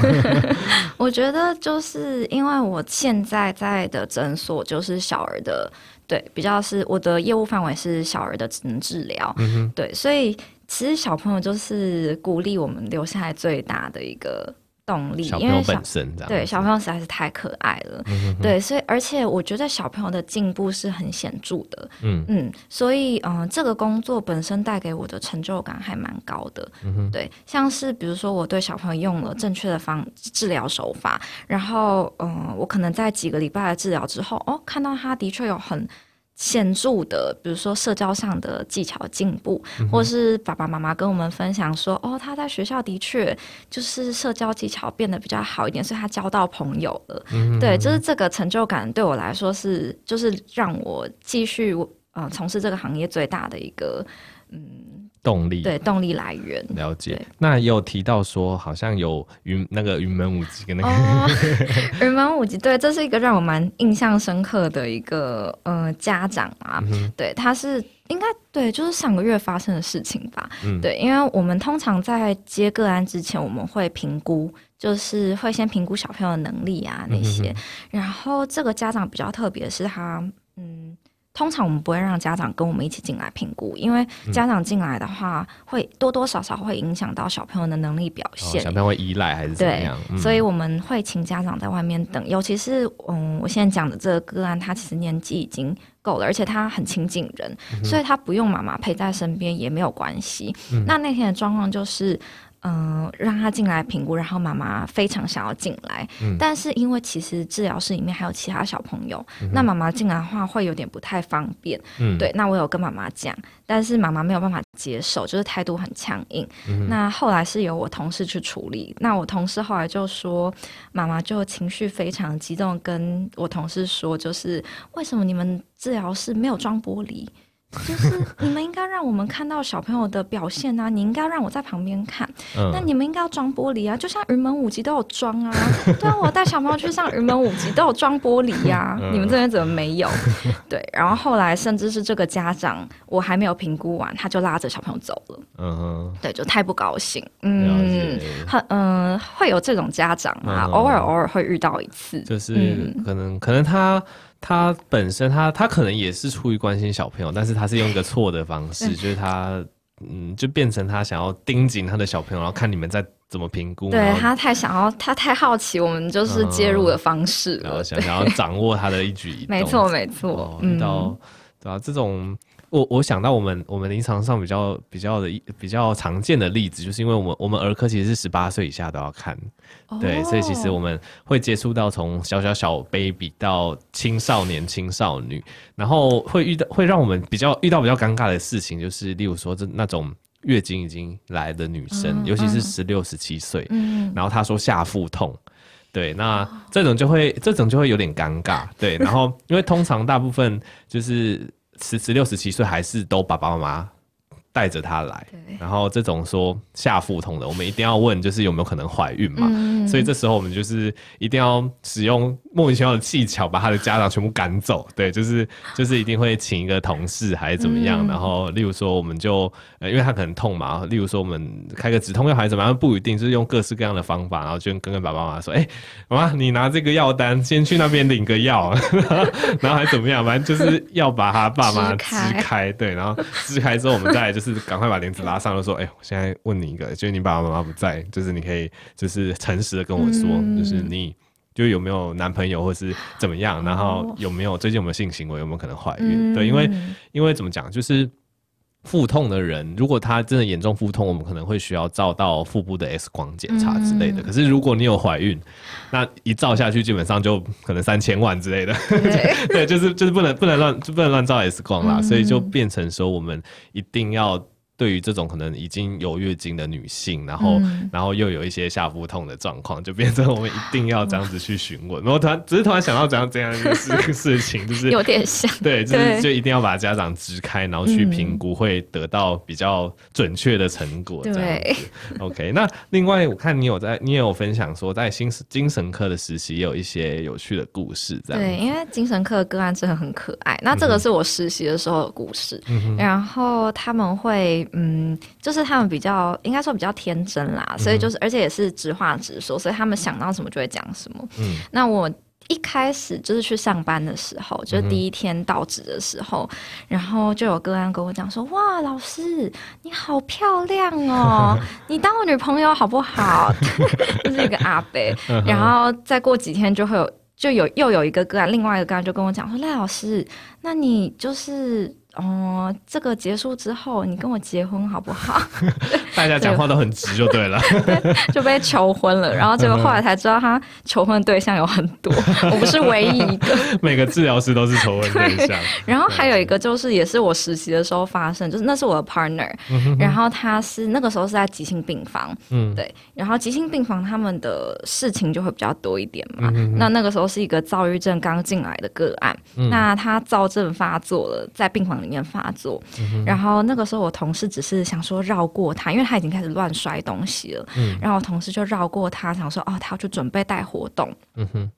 我觉得就是因为我现在在的诊所就是小儿的，对，比较是我的业务范围是小儿的智能治疗，嗯哼，对，所以其实小朋友就是鼓励我们留下来最大的一个。动力，因为小对小朋友实在是太可爱了，对，所以而且我觉得小朋友的进步是很显著的，嗯。嗯，所以嗯、呃，这个工作本身带给我的成就感还蛮高的，对，像是比如说我对小朋友用了正确的方治疗手法，然后嗯、呃，我可能在几个礼拜的治疗之后，哦，看到他的确有很。显著的，比如说社交上的技巧进步，或是爸爸妈妈跟我们分享说，哦，他在学校的确就是社交技巧变得比较好一点，所以他交到朋友了。嗯、对，就是这个成就感对我来说是，就是让我继续呃从事这个行业最大的一个嗯。动力。对动力来源。了解，那也有提到说好像有云那个云门舞集跟那个云、哦、门舞集，对，这是一个让我蛮印象深刻的一个呃家长啊，嗯、对，他是应该对，就是上个月发生的事情吧，嗯、对，因为我们通常在接个案之前，我们会评估，就是会先评估小朋友的能力啊那些，然后这个家长比较特别是他嗯。通常我们不会让家长跟我们一起进来评估，因为家长进来的话，会多多少少会影响到小朋友的能力表现。哦、小朋友会依赖还是怎么样？对，嗯、所以我们会请家长在外面等。尤其是嗯，我现在讲的这个个案，他其实年纪已经够了，而且他很亲近人，嗯、所以他不用妈妈陪在身边也没有关系。嗯、那那天的状况就是。嗯、呃，让他进来评估，然后妈妈非常想要进来，嗯、但是因为其实治疗室里面还有其他小朋友，嗯、那妈妈进来的话会有点不太方便。嗯、对，那我有跟妈妈讲，但是妈妈没有办法接受，就是态度很强硬。嗯、那后来是由我同事去处理，那我同事后来就说，妈妈就情绪非常激动，跟我同事说，就是为什么你们治疗室没有装玻璃？就是你们应该让我们看到小朋友的表现啊！你应该让我在旁边看。嗯、那你们应该要装玻璃啊，就像云门舞集都有装啊。对啊，我带小朋友去上云门舞集都有装玻璃呀、啊。嗯、你们这边怎么没有？对，然后后来甚至是这个家长，我还没有评估完，他就拉着小朋友走了。嗯哼，对，就太不高兴。嗯，很嗯、呃，会有这种家长啊，嗯、偶尔偶尔会遇到一次。就是可能、嗯、可能他。他本身他，他他可能也是出于关心小朋友，但是他是用一个错的方式，就是他，嗯，就变成他想要盯紧他的小朋友，然后看你们在怎么评估。对，他太想要，他太好奇，我们就是介入的方式，然后想想要掌握他的一举一动。没错，没错。遇到对啊，这种。我我想到我们我们临床上比较比较的比较常见的例子，就是因为我们我们儿科其实是十八岁以下都要看，哦、对，所以其实我们会接触到从小小小 baby 到青少年青少女，然后会遇到会让我们比较遇到比较尴尬的事情，就是例如说这那种月经已经来的女生，嗯、尤其是十六十七岁，嗯、然后她说下腹痛，对，那这种就会这种就会有点尴尬，对，然后因为通常大部分就是。十十六十七岁还是都爸爸妈妈带着他来，然后这种说下腹痛的，我们一定要问，就是有没有可能怀孕嘛？嗯、所以这时候我们就是一定要使用莫名其妙的技巧，把他的家长全部赶走。对，就是就是一定会请一个同事还是怎么样，嗯、然后例如说我们就呃，因为他可能痛嘛，例如说我们开个止痛药还是怎么样，不一定，就是用各式各样的方法，然后就跟跟爸爸妈妈说，哎、欸，妈妈你拿这个药单，先去那边领个药，然后还怎么样，反正就是要把他爸妈支开，对，然后支开之后，我们再来就是赶快把帘子拉上，就说，哎、欸，我现在问你一个，就是你爸爸妈妈不在，就是你可以就是诚实的跟我说，嗯、就是你就有没有男朋友或是怎么样，然后有没有最近有没有性行为，有没有可能怀孕？嗯、对，因为因为怎么讲，就是腹痛的人，如果他真的严重腹痛，我们可能会需要照到腹部的 X 光检查之类的。嗯、可是如果你有怀孕，那一照下去，基本上就可能三千万之类的。对，对，就是就是不能不能乱就不能乱照 X 光啦，嗯、所以就变成说我们一定要。对于这种可能已经有月经的女性，然后、嗯、然后又有一些下腹痛的状况，就变成我们一定要这样子去询问。然后突然只是突然想到怎样这样一个事 事情，就是有点像，对，就是就一定要把家长支开，然后去评估，会得到比较准确的成果。对，OK。那另外我看你有在，你也有分享说，在精精神科的实习也有一些有趣的故事，这样。对，因为精神科的个案真的很可爱。那这个是我实习的时候的故事，嗯、然后他们会，嗯，就是他们比较应该说比较天真啦，所以就是而且也是直话直说，所以他们想到什么就会讲什么。嗯，那我。一开始就是去上班的时候，就是第一天到职的时候，嗯、然后就有个案跟我讲说：“哇，老师你好漂亮哦，你当我女朋友好不好？” 就是一个阿伯，然后再过几天就会有，就有又有一个个案，另外一个个案就跟我讲说：“赖老师，那你就是。”哦，这个结束之后，你跟我结婚好不好？大家讲话都很直就对了，对，就被求婚了。然后结果后来才知道，他求婚的对象有很多，我不是唯一一个。每个治疗师都是求婚对象。然后还有一个就是，也是我实习的时候发生，就是那是我的 partner，然后他是那个时候是在急性病房，嗯，对。然后急性病房他们的事情就会比较多一点嘛。那那个时候是一个躁郁症刚进来的个案，那他躁症发作了，在病房里面发作，嗯、然后那个时候我同事只是想说绕过他，因为他已经开始乱摔东西了。嗯、然后我同事就绕过他，想说哦，他要去准备带活动。嗯、哼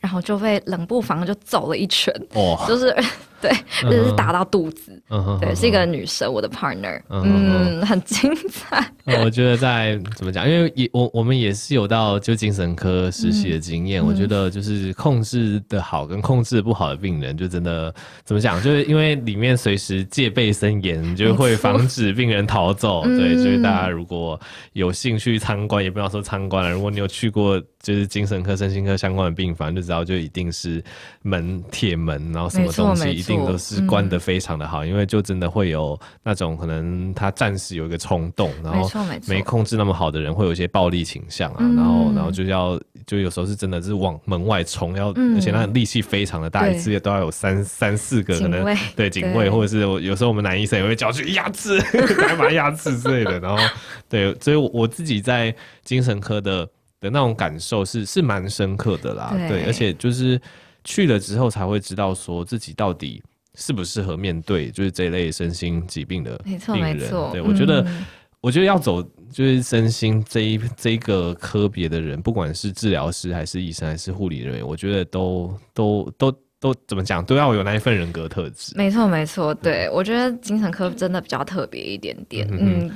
然后就被冷不防就走了一拳，哦、就是。对，就是打到肚子。嗯哼，对，是一个女生，我的 partner。嗯，很精彩。我觉得在怎么讲，因为也我我们也是有到就精神科实习的经验。我觉得就是控制的好跟控制不好的病人，就真的怎么讲，就是因为里面随时戒备森严，就会防止病人逃走。对，所以大家如果有兴趣参观，也不要说参观了，如果你有去过就是精神科、身心科相关的病房，就知道就一定是门铁门，然后什么东西一定。都是关得非常的好，嗯、因为就真的会有那种可能他暂时有一个冲动，然后没控制那么好的人会有一些暴力倾向啊，然后然后就要就有时候是真的是往门外冲，要、嗯、而且那力气非常的大，一次都要有三三四个可能卫对警卫，或者是有时候我们男医生也会叫去压制，干嘛压制之类的，然后对，所以我自己在精神科的的那种感受是是蛮深刻的啦，对，对，而且就是去了之后才会知道说自己到底。适不适合面对就是这一类身心疾病的病人？没错，没错。对，我觉得，嗯、我觉得要走就是身心这一这一个科别的人，不管是治疗师还是医生还是护理人员，我觉得都都都都怎么讲，都要有那一份人格特质。没错，没错。对，我觉得精神科真的比较特别一点点。嗯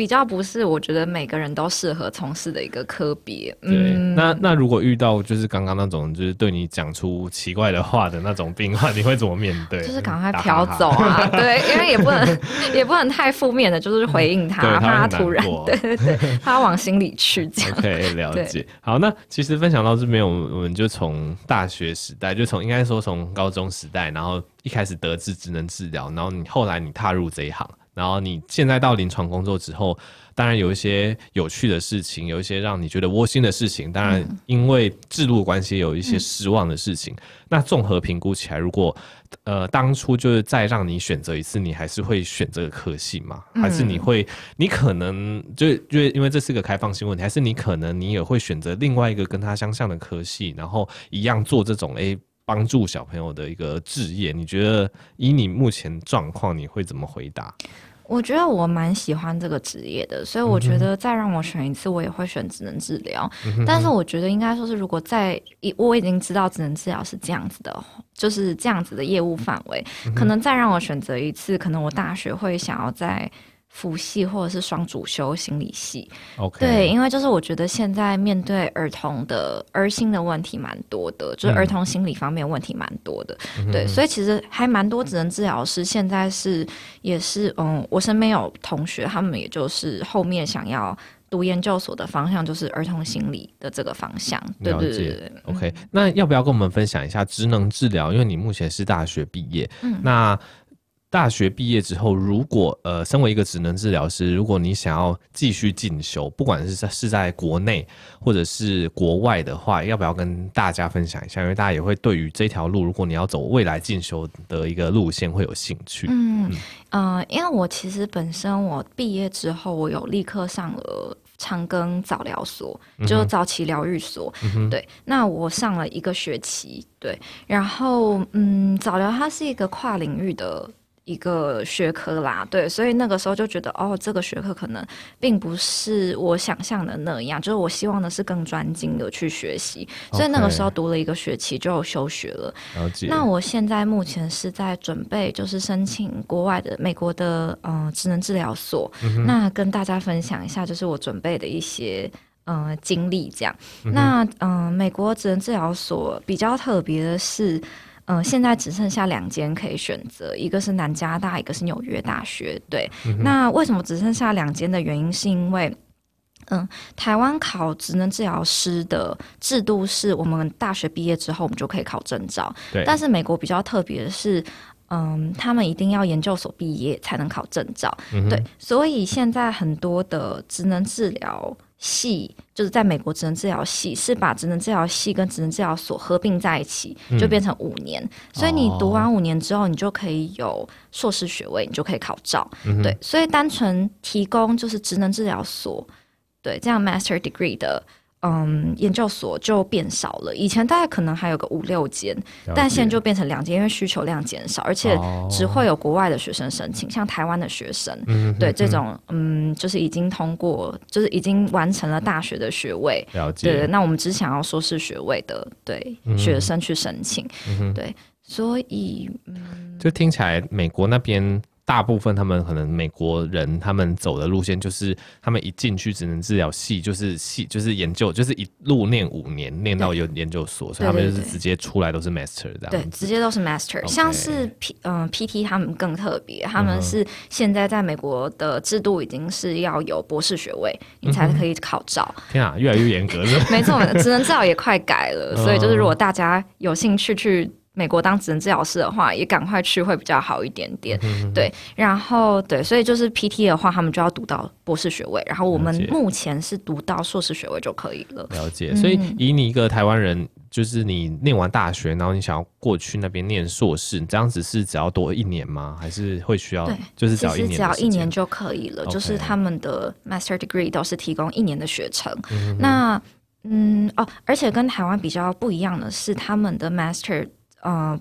比较不是，我觉得每个人都适合从事的一个科别。对，嗯、那那如果遇到就是刚刚那种就是对你讲出奇怪的话的那种病患，你会怎么面对？就是赶快飘走啊！对，因为也不能也不能太负面的，就是回应他，怕他突然对对对，怕他往心里去。这样 OK，了解。好，那其实分享到这边，我们我们就从大学时代，就从应该说从高中时代，然后一开始得知职能治疗，然后你后来你踏入这一行。然后你现在到临床工作之后，当然有一些有趣的事情，有一些让你觉得窝心的事情。当然，因为制度关系，有一些失望的事情。嗯、那综合评估起来，如果呃当初就是再让你选择一次，你还是会选这个科系吗？还是你会，你可能就就因为这是个开放性问题，还是你可能你也会选择另外一个跟它相像的科系，然后一样做这种诶帮助小朋友的一个置业？你觉得以你目前状况，你会怎么回答？我觉得我蛮喜欢这个职业的，所以我觉得再让我选一次，我也会选职能治疗。嗯、但是我觉得应该说是，如果在我已经知道职能治疗是这样子的，就是这样子的业务范围，嗯、可能再让我选择一次，可能我大学会想要在。辅系或者是双主修心理系，Okay. 对，因为就是我觉得现在面对儿童的儿心的问题蛮多的，就是儿童心理方面问题蛮多的，嗯、对，所以其实还蛮多职能治疗师现在是也是嗯，我身边有同学，他们也就是后面想要读研究所的方向就是儿童心理的这个方向，对对对对。OK，那要不要跟我们分享一下职能治疗？因为你目前是大学毕业，嗯，那。大学毕业之后，如果呃，身为一个职能治疗师，如果你想要继续进修，不管是在是在国内或者是国外的话，要不要跟大家分享一下？因为大家也会对于这条路，如果你要走未来进修的一个路线会有兴趣。嗯嗯、呃，因为我其实本身我毕业之后，我有立刻上了长庚早疗所，就早期疗愈所。嗯、对，那我上了一个学期，对，然后嗯，早疗它是一个跨领域的。一个学科啦，对，所以那个时候就觉得，哦，这个学科可能并不是我想象的那样，就是我希望的是更专精的去学习，所以那个时候读了一个学期就休学了。了解。那我现在目前是在准备，就是申请国外的美国的呃职能治疗所，嗯，那跟大家分享一下，就是我准备的一些呃经历这样。嗯、那嗯、呃，美国职能治疗所比较特别的是。嗯、呃，现在只剩下两间可以选择，一个是南加大，一个是纽约大学。对，嗯、那为什么只剩下两间的原因，是因为，嗯，台湾考职能治疗师的制度是我们大学毕业之后，我们就可以考证照。对，但是美国比较特别的是，嗯，他们一定要研究所毕业才能考证照。嗯、对，所以现在很多的职能治疗。系就是在美国职能治疗系是把职能治疗系跟职能治疗所合并在一起，就变成五年。嗯。所以你读完五年之后，你就可以有硕士学位，你就可以考照。嗯。对，所以单纯提供就是职能治疗所，对，这样 master degree 的。嗯，研究所就变少了。以前大概可能还有个五六间，但现在就变成两间，因为需求量减少，而且只会有国外的学生申请，哦、像台湾的学生，嗯、对这种嗯，就是已经通过，就是已经完成了大学的学位，了解。对，那我们只想要硕士学位的，对、嗯、学生去申请、嗯，对，所以嗯，就听起来美国那边。大部分他们可能美国人他们走的路线就是他们一进去只能治疗系就是系就是研究就是一路念五年念到有研究所，所以他们就是直接出来都是 master 这样。对，直接都是 master。像是 P 嗯、呃、PT 他们更特别，他们是现在在美国的制度已经是要有博士学位，你才可以考照。嗯、天啊，越来越严格了。没错，职能治疗也快改了，所以就是如果大家有兴趣去。美国当职能治疗师的话，也赶快去会比较好一点点。嗯、对，然后对，所以就是 PT 的话，他们就要读到博士学位，然后我们目前是读到硕士学位就可以了。了解。所以以你一个台湾人，就是你念完大学，然后你想要过去那边念硕士，这样子是只要多一年吗？还是会需要？对，就是只要一年，只要一年就可以了。就是他们的 Master Degree 都是提供一年的学程。嗯、那嗯哦，而且跟台湾比较不一样的是，他们的 Master 呃，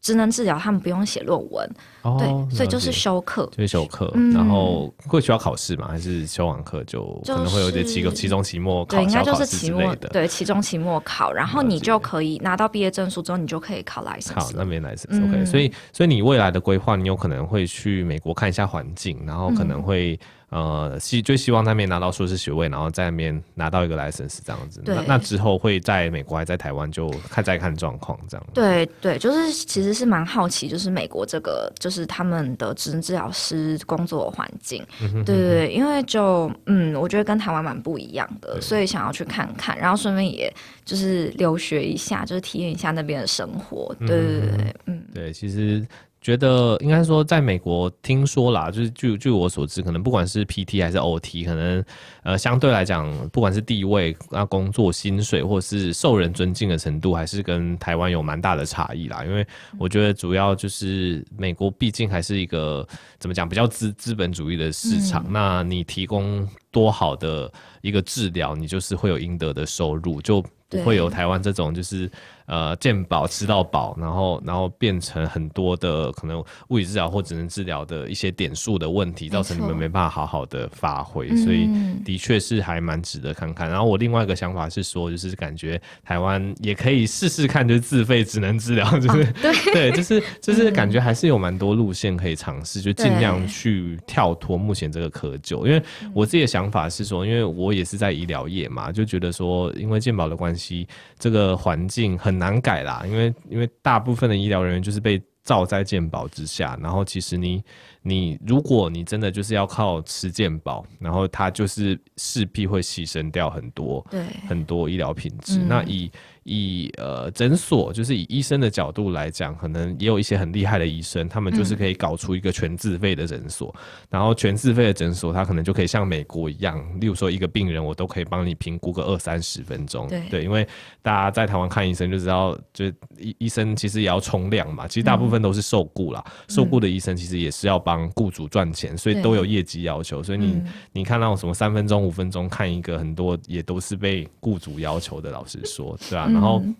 职能治疗他们不用写论文，哦，对，所以就是修课，就是修课，嗯，然后会需要考试吗？还是修完课就可能会有点期期中、期末考，对，应该就是期末的，对，期中、期末考，然后你就可以拿到毕业证书之后，你就可以考 license。好，那边 license，OK。所以，所以你未来的规划，你有可能会去美国看一下环境，然后可能会。嗯呃，希最希望那边拿到硕士学位，然后在那边拿到一个 license 这样子。对。那，那之后会在美国还在台湾，就看再看状况这样。对对，就是其实是蛮好奇，就是美国这个就是他们的职能治疗师工作环境。嗯哼哼哼。对对对，因为就嗯，我觉得跟台湾蛮不一样的，所以想要去看看，然后顺便也就是留学一下，就是体验一下那边的生活。对对对对，嗯。对，其实。觉得应该说，在美国听说啦，就是据据我所知，可能不管是 PT 还是 OT，可能呃相对来讲，不管是地位啊、工作薪水，或是受人尊敬的程度，还是跟台湾有蛮大的差异啦。因为我觉得主要就是美国毕竟还是一个怎么讲比较资资本主义的市场，嗯，那你提供多好的一个治疗，你就是会有应得的收入，就不会有台湾这种就是。呃，健保吃到饱，然后然后变成很多的可能物理治疗或职能治疗的一些点数的问题，造成你们没办法好好的发挥，所以的确是还蛮值得看看。然后我另外一个想法是说，就是感觉台湾也可以试试看，就是自费职能治疗，就是、对，就是就是感觉还是有蛮多路线可以尝试，就尽量去跳脱目前这个窠臼。因为我自己的想法是说，因为我也是在医疗业嘛，就觉得说，因为健保的关系，这个环境很。难改啦，因为因为大部分的医疗人员就是被罩在健保之下，然后其实你你如果你真的就是要靠吃健保，然后他就是势必会牺牲掉很多，对很多医疗品质。嗯、那以以呃诊所，就是以医生的角度来讲，可能也有一些很厉害的医生，他们就是可以搞出一个全自费的诊所，嗯、然后全自费的诊所，他可能就可以像美国一样，例如说一个病人，我都可以帮你评估个二三十分钟。对，对，因为大家在台湾看医生就知道，就医医生其实也要冲量嘛，其实大部分都是受雇啦，嗯、受雇的医生其实也是要帮雇主赚钱，所以都有业绩要求，所以你、嗯、你看那种什么三分钟、五分钟看一个，很多也都是被雇主要求的，老实说，对啊，然后。嗯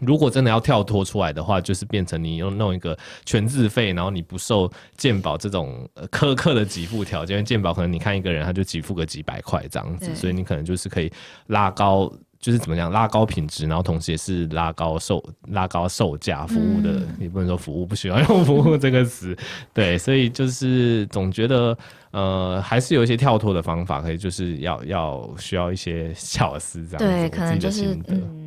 如果真的要跳脱出来的话，就是变成你用弄一个全自费，然后你不受健保这种苛刻的给付条件。健保可能你看一个人他就给付个几百块这样子，所以你可能就是可以拉高，就是怎么讲拉高品质，然后同时也是拉高售拉高售价服务的，嗯、也不能说服务不需要用服务这个词，对，所以就是总觉得呃还是有一些跳脱的方法，可以就是要要需要一些巧思这样子，对，可能就是嗯。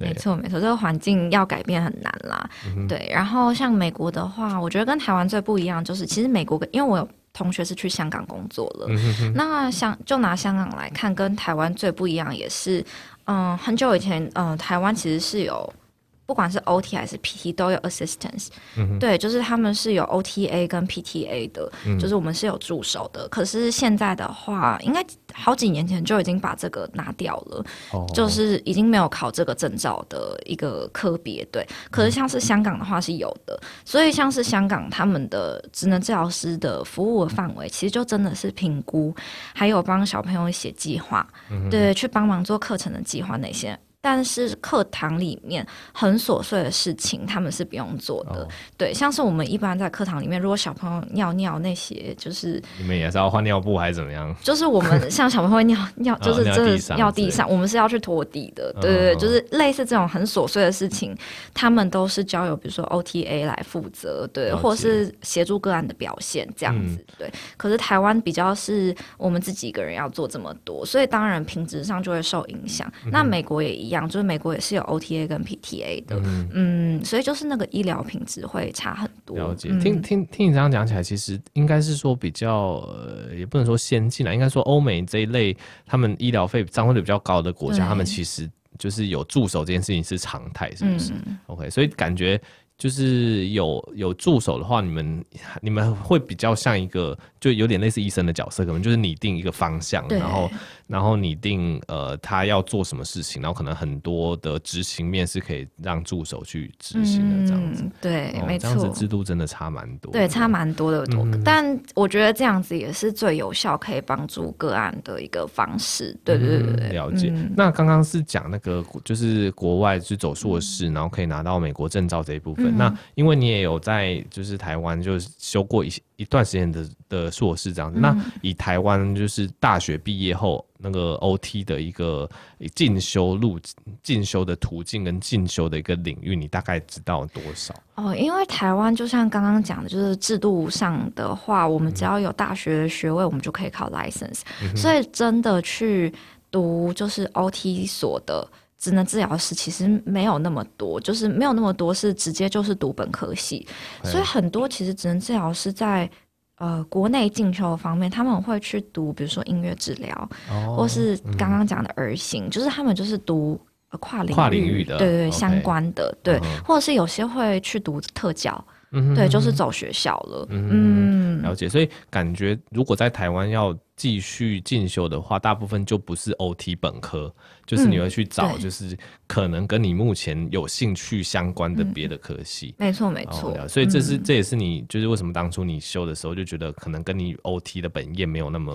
没错，没错，这个环境要改变很难啦。嗯、对，然后像美国的话，我觉得跟台湾最不一样就是，其实美国因为我有同学是去香港工作了，那香就拿香港来看，跟台湾最不一样也是，嗯，很久以前，嗯，台湾其实是有。不管是 OT 还是 PT 都有 assistance，嗯、对，就是他们是有 OTA 跟 PTA 的，嗯、就是我们是有助手的。可是现在的话，应该好几年前就已经把这个拿掉了，哦、就是已经没有考这个证照的一个科别。对，可是像是香港的话是有的，嗯、所以像是香港他们的职能治疗师的服务的范围，其实就真的是评估，还有帮小朋友写计划，嗯、对，去帮忙做课程的计划那些。但是课堂里面很琐碎的事情，他们是不用做的。哦、对，像是我们一般在课堂里面，如果小朋友尿尿那些，就是你们也是要换尿布还是怎么样？就是我们 像小朋友会尿尿，就是真的尿地上，我们是要去拖地的。对对对，就是类似这种很琐碎的事情，他们都是交由比如说 OTA 来负责，对，或是协助个案的表现这样子。嗯、对，可是台湾比较是我们自己一个人要做这么多，所以当然品质上就会受影响。嗯、那美国也一。一样，就是美国也是有 OTA 跟 PTA 的，嗯，嗯，所以就是那个医疗品质会差很多。了解，嗯、听听听你这样讲起来，其实应该是说比较，呃，也不能说先进了，应该说欧美这一类，他们医疗费相对比较高的国家，他们其实就是有助手这件事情是常态，是不是、嗯、？OK，所以感觉。就是有有助手的话，你们你们会比较像一个，就有点类似医生的角色，可能就是拟定一个方向，然后然后拟定呃他要做什么事情，然后可能很多的执行面是可以让助手去执行的这样子。嗯、对，哦、没错，这样子制度真的差蛮多。对，差蛮多的。嗯、但我觉得这样子也是最有效，可以帮助个案的一个方式。对对对对，嗯、了解。嗯、那刚刚是讲那个就是国外去走硕士，嗯、然后可以拿到美国证照这一部分。嗯那因为你也有在就是台湾就修过一一段时间的的硕士这样子，嗯、那以台湾就是大学毕业后那个 OT 的一个进修路进修的途径跟进修的一个领域，你大概知道多少？哦，因为台湾就像刚刚讲的，就是制度上的话，我们只要有大学学位，我们就可以考 license，、嗯、所以真的去读就是 OT 所的。职能治疗师其实没有那么多，就是没有那么多是直接就是读本科系，所以很多其实职能治疗师在呃国内进修方面，他们会去读，比如说音乐治疗，哦、或是刚刚讲的儿行，嗯、就是他们就是读跨领域，跨领域的，对对对，相关的，对，嗯、或者是有些会去读特教。嗯，对，就是走学校了。嗯，了解。所以感觉如果在台湾要继续进修的话，大部分就不是 OT 本科，就是你会去找，就是可能跟你目前有兴趣相关的别的科系。没错，没错。所以这是这也是你就是为什么当初你修的时候就觉得可能跟你 OT 的本业没有那么。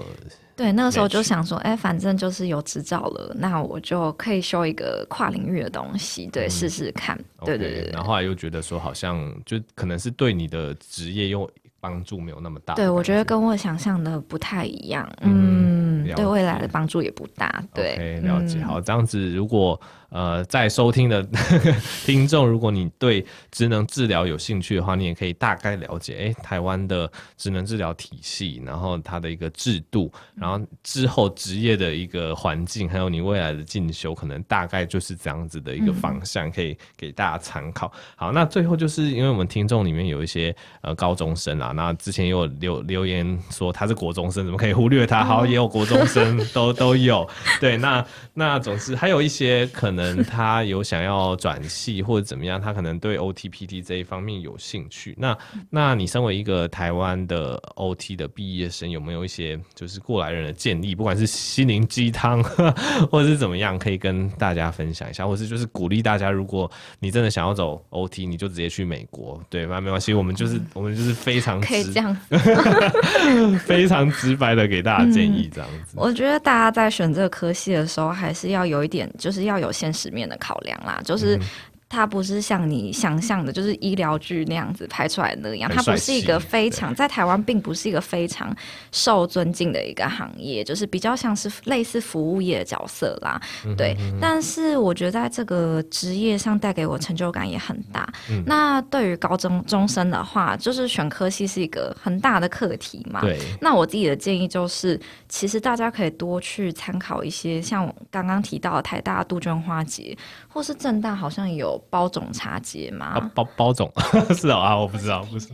对，那个时候就想说，哎、欸，反正就是有执照了，那我就可以修一个跨领域的东西，对，试试、嗯、看。对对对，对。然后后来又觉得说，好像就可能是对你的职业又帮助没有那么大。对，我觉得跟我想象的不太一样。嗯，嗯对未来的帮助也不大。对，okay, 了解。好，这样子如果。呃，在收听的 听众，如果你对职能治疗有兴趣的话，你也可以大概了解，哎、欸，台湾的职能治疗体系，然后它的一个制度，然后之后职业的一个环境，还有你未来的进修，可能大概就是这样子的一个方向，可以给大家参考。好，那最后就是因为我们听众里面有一些呃高中生啊，那之前也有留留言说他是国中生，怎么可以忽略他？好，也有国中生都都有。对，那那总之还有一些可能。他有想要转系或者怎么样，他可能对 OT PT 这一方面有兴趣。那那你身为一个台湾的 OT 的毕业生，有没有一些就是过来人的建议？不管是心灵鸡汤，或者是怎么样，可以跟大家分享一下，或是就是鼓励大家，如果你真的想要走 OT，你就直接去美国，对吧？没关系，我们就是我们就是非常可以这样，非常直白的给大家建议，这样子。嗯，我觉得大家在选这个科系的时候，还是要有一点，就是要有现实面的考量啦，就是。它不是像你想象的，就是医疗剧那样子拍出来的那样。它不是一个非常在台湾，并不是一个非常受尊敬的一个行业，就是比较像是类似服务业的角色啦。对，嗯、哼哼，但是我觉得在这个职业上带给我成就感也很大。嗯、那对于高中中生的话，就是选科系是一个很大的课题嘛。对。那我自己的建议就是，其实大家可以多去参考一些像刚刚提到的台大杜鹃花节，或是正大好像有。包种茶节吗？啊、包包种 是啊、哦，我不知道，不是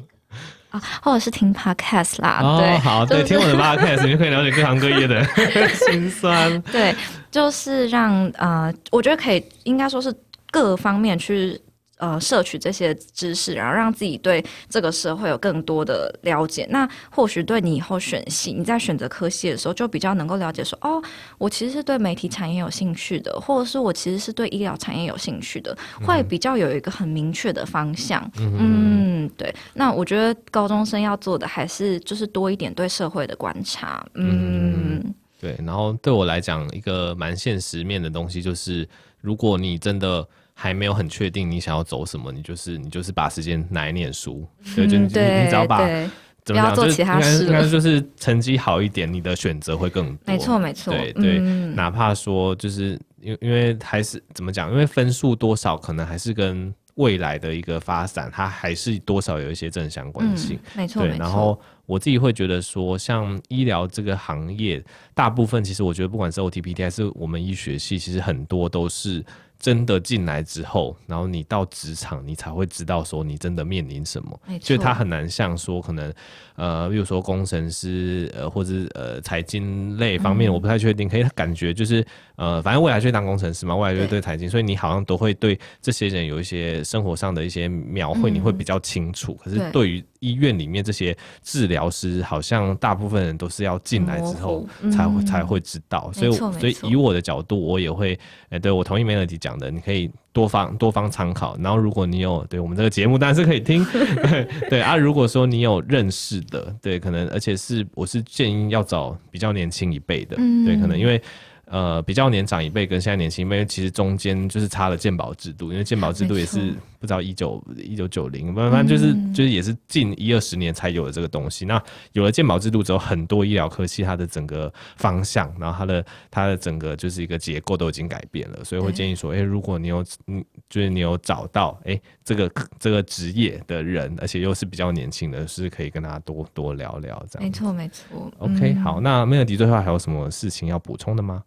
啊，或者是听 podcast 啦，哦、对，好，对，听我的 podcast，你就可以了解各行各业的 心酸。对，就是让呃，我觉得可以，应该说是各方面去。呃，摄取这些知识，然后让自己对这个社会有更多的了解。那或许对你以后选系，你在选择科系的时候，就比较能够了解说，哦，我其实是对媒体产业有兴趣的，或者是我其实是对医疗产业有兴趣的，会比较有一个很明确的方向。嗯，嗯，对。那我觉得高中生要做的还是就是多一点对社会的观察。嗯，嗯对。然后对我来讲，一个蛮现实面的东西就是，如果你真的。还没有很确定你想要走什么，你就是你就是把时间拿来念书，对，就你你只要把怎么样，做其他事，应该就是成绩好一点，你的选择会更多。没错没错，对对，哪怕说就是因为因为还是怎么讲，因为分数多少可能还是跟未来的一个发展，它还是多少有一些正相关性。没错，对。然后我自己会觉得说，像医疗这个行业，大部分其实我觉得不管是 OT PT 还是我们医学系，其实很多都是。真的进来之后，然后你到职场，你才会知道说你真的面临什么。没错。就他很难像说可能，呃，比如说工程师，呃，或者呃财经类方面，我不太确定。可以感觉就是，呃，反正未来就会当工程师嘛，未来就会对财经，所以你好像都会对这些人有一些生活上的一些描绘，你会比较清楚。可是对于医院里面这些治疗师，好像大部分人都是要进来之后才会才会知道。所以，所以以我的角度，我也会，哎，对我同意 Melody 讲。的，你可以多方多方参考。然后，如果你有对我们这个节目，当然是可以听。对对啊，如果说你有认识的，对，可能而且是我是建议要找比较年轻一辈的，嗯、对，可能因为。呃，比较年长一辈跟现在年轻一辈，其实中间就是差了鉴宝制度，因为鉴宝制度也是不知道一九一九九零，反正就是就是也是近一二十年才有的这个东西。那有了健保制度之后，很多医疗科技它的整个方向，然后它的它的整个就是一个结构都已经改变了，所以会建议说，哎、欸，如果你有嗯，就是你有找到哎、欸、这个这个职业的人，而且又是比较年轻的，是可以跟他多多聊聊这样。没错没错。OK，好，那 Melody 最后还有什么事情要补充的吗？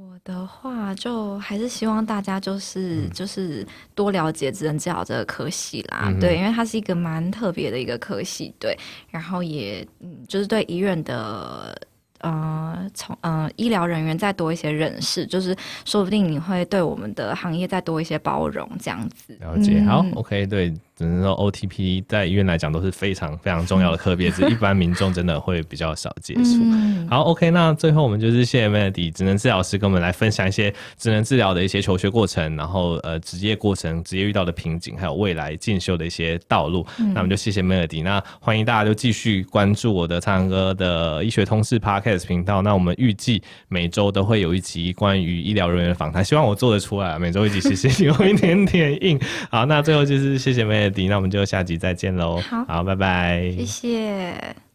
我的话，就还是希望大家就是、嗯、就是多了解职能治疗这个科系啦，嗯、对，因为它是一个蛮特别的一个科系，对，然后也嗯，就是对医院的呃从呃医疗人员再多一些认识，就是说不定你会对我们的行业再多一些包容，这样子。了解，好、嗯、，OK，对。只能说 OT PT 在医院来讲都是非常非常重要的科别，是一般民众真的会比较少接触。嗯、好，OK，那最后我们就是谢谢 Melody 职能治疗师跟我们来分享一些职能治疗的一些求学过程，然后呃职业过程、职业遇到的瓶颈，还有未来进修的一些道路。嗯、那我们就谢谢 Melody，那欢迎大家就继续关注我的苍蓝鸽的医学通识 Podcast 频道。那我们预计每周都会有一集关于医疗人员的访谈，希望我做得出来，每周一集，谢谢，有一点点硬。好，那最后就是谢谢 Melody。那我们就下集再见喽。好，好，拜拜。谢谢。